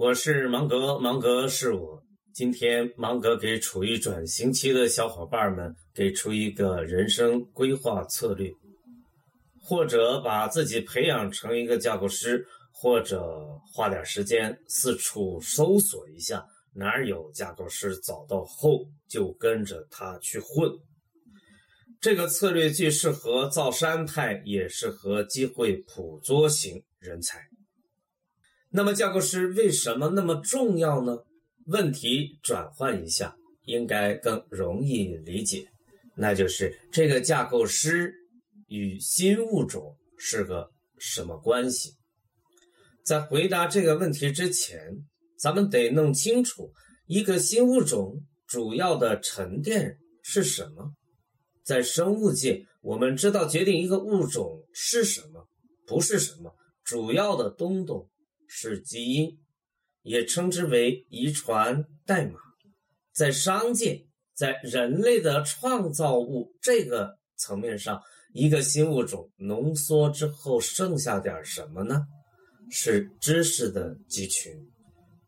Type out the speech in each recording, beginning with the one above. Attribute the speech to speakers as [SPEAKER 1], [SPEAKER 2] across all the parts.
[SPEAKER 1] 我是芒格，芒格是我。今天芒格给处于转型期的小伙伴们给出一个人生规划策略，或者把自己培养成一个架构师，或者花点时间四处搜索一下哪儿有架构师，找到后就跟着他去混。这个策略既适合造山派，也适合机会捕捉型人才。那么，架构师为什么那么重要呢？问题转换一下，应该更容易理解。那就是这个架构师与新物种是个什么关系？在回答这个问题之前，咱们得弄清楚一个新物种主要的沉淀是什么。在生物界，我们知道决定一个物种是什么，不是什么，主要的东东是基因，也称之为遗传代码。在商界，在人类的创造物这个层面上，一个新物种浓缩之后剩下点什么呢？是知识的集群，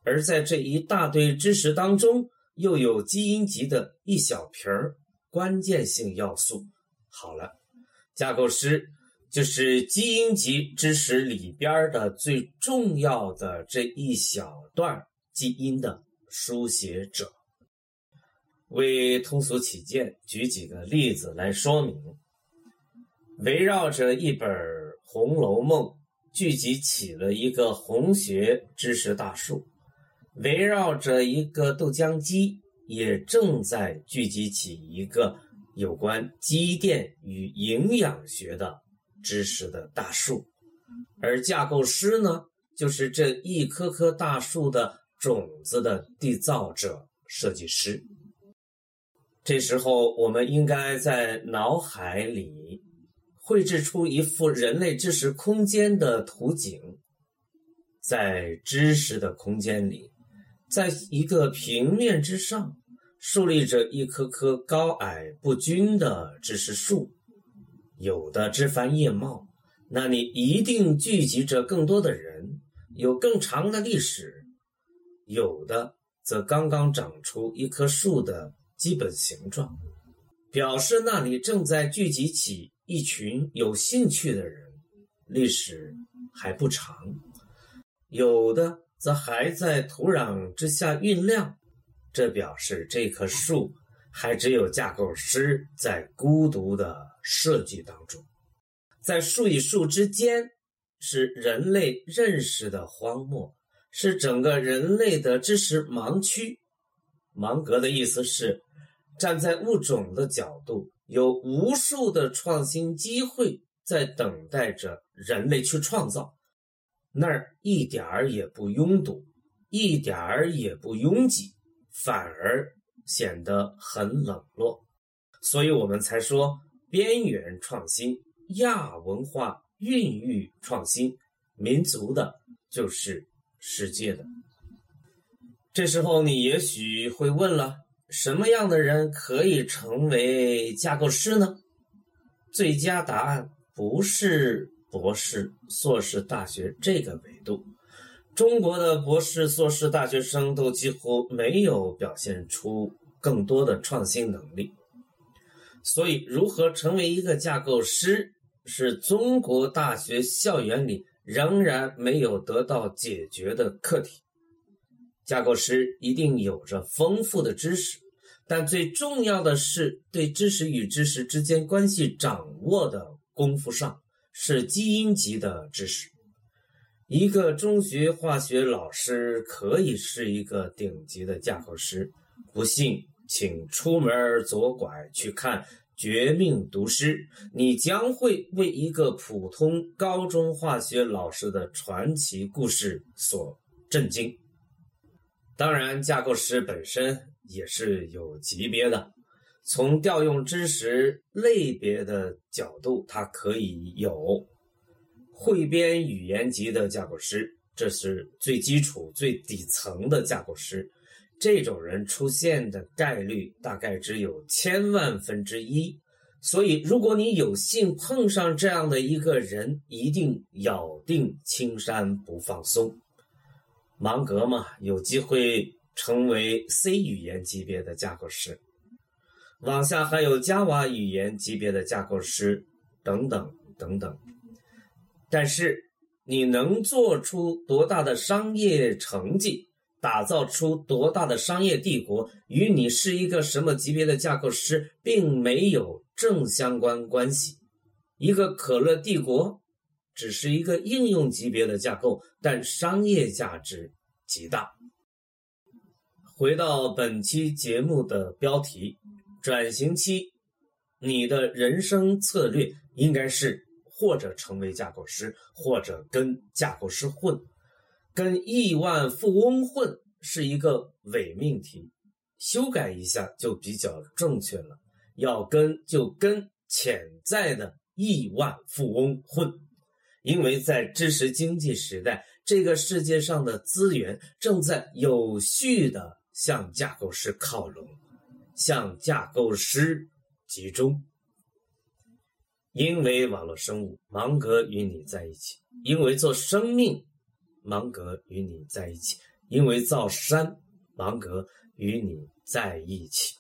[SPEAKER 1] 而在这一大堆知识当中，又有基因级的一小瓶儿。关键性要素好了，架构师就是基因级知识里边的最重要的这一小段基因的书写者。为通俗起见，举几个例子来说明：围绕着一本《红楼梦》，聚集起了一个红学知识大树；围绕着一个豆浆机。也正在聚集起一个有关机电与营养学的知识的大树，而架构师呢，就是这一棵棵大树的种子的缔造者、设计师。这时候，我们应该在脑海里绘制出一幅人类知识空间的图景，在知识的空间里，在一个平面之上。树立着一棵棵高矮不均的知识树，有的枝繁叶茂，那里一定聚集着更多的人，有更长的历史；有的则刚刚长出一棵树的基本形状，表示那里正在聚集起一群有兴趣的人，历史还不长；有的则还在土壤之下酝酿。这表示这棵树还只有架构师在孤独的设计当中，在树与树之间是人类认识的荒漠，是整个人类的知识盲区。芒格的意思是，站在物种的角度，有无数的创新机会在等待着人类去创造，那儿一点儿也不拥堵，一点儿也不拥挤。反而显得很冷落，所以我们才说边缘创新、亚文化孕育创新，民族的就是世界的。这时候你也许会问了：什么样的人可以成为架构师呢？最佳答案不是博士、硕士大学这个维度。中国的博士、硕士大学生都几乎没有表现出更多的创新能力，所以如何成为一个架构师，是中国大学校园里仍然没有得到解决的课题。架构师一定有着丰富的知识，但最重要的是对知识与知识之间关系掌握的功夫上，是基因级的知识。一个中学化学老师可以是一个顶级的架构师，不信请出门左拐去看《绝命毒师》，你将会为一个普通高中化学老师的传奇故事所震惊。当然，架构师本身也是有级别的，从调用知识类别的角度，它可以有。汇编语言级的架构师，这是最基础、最底层的架构师。这种人出现的概率大概只有千万分之一。所以，如果你有幸碰上这样的一个人，一定咬定青山不放松。芒格嘛，有机会成为 C 语言级别的架构师，往下还有 Java 语言级别的架构师等等等等。但是你能做出多大的商业成绩，打造出多大的商业帝国，与你是一个什么级别的架构师并没有正相关关系。一个可乐帝国。只是一个应用级别的架构，但商业价值极大。回到本期节目的标题：转型期，你的人生策略应该是或者成为架构师，或者跟架构师混。跟亿万富翁混是一个伪命题，修改一下就比较正确了。要跟就跟潜在的亿万富翁混。因为在知识经济时代，这个世界上的资源正在有序的向架构师靠拢，向架构师集中。因为网络生物，芒格与你在一起；因为做生命，芒格与你在一起；因为造山，芒格与你在一起。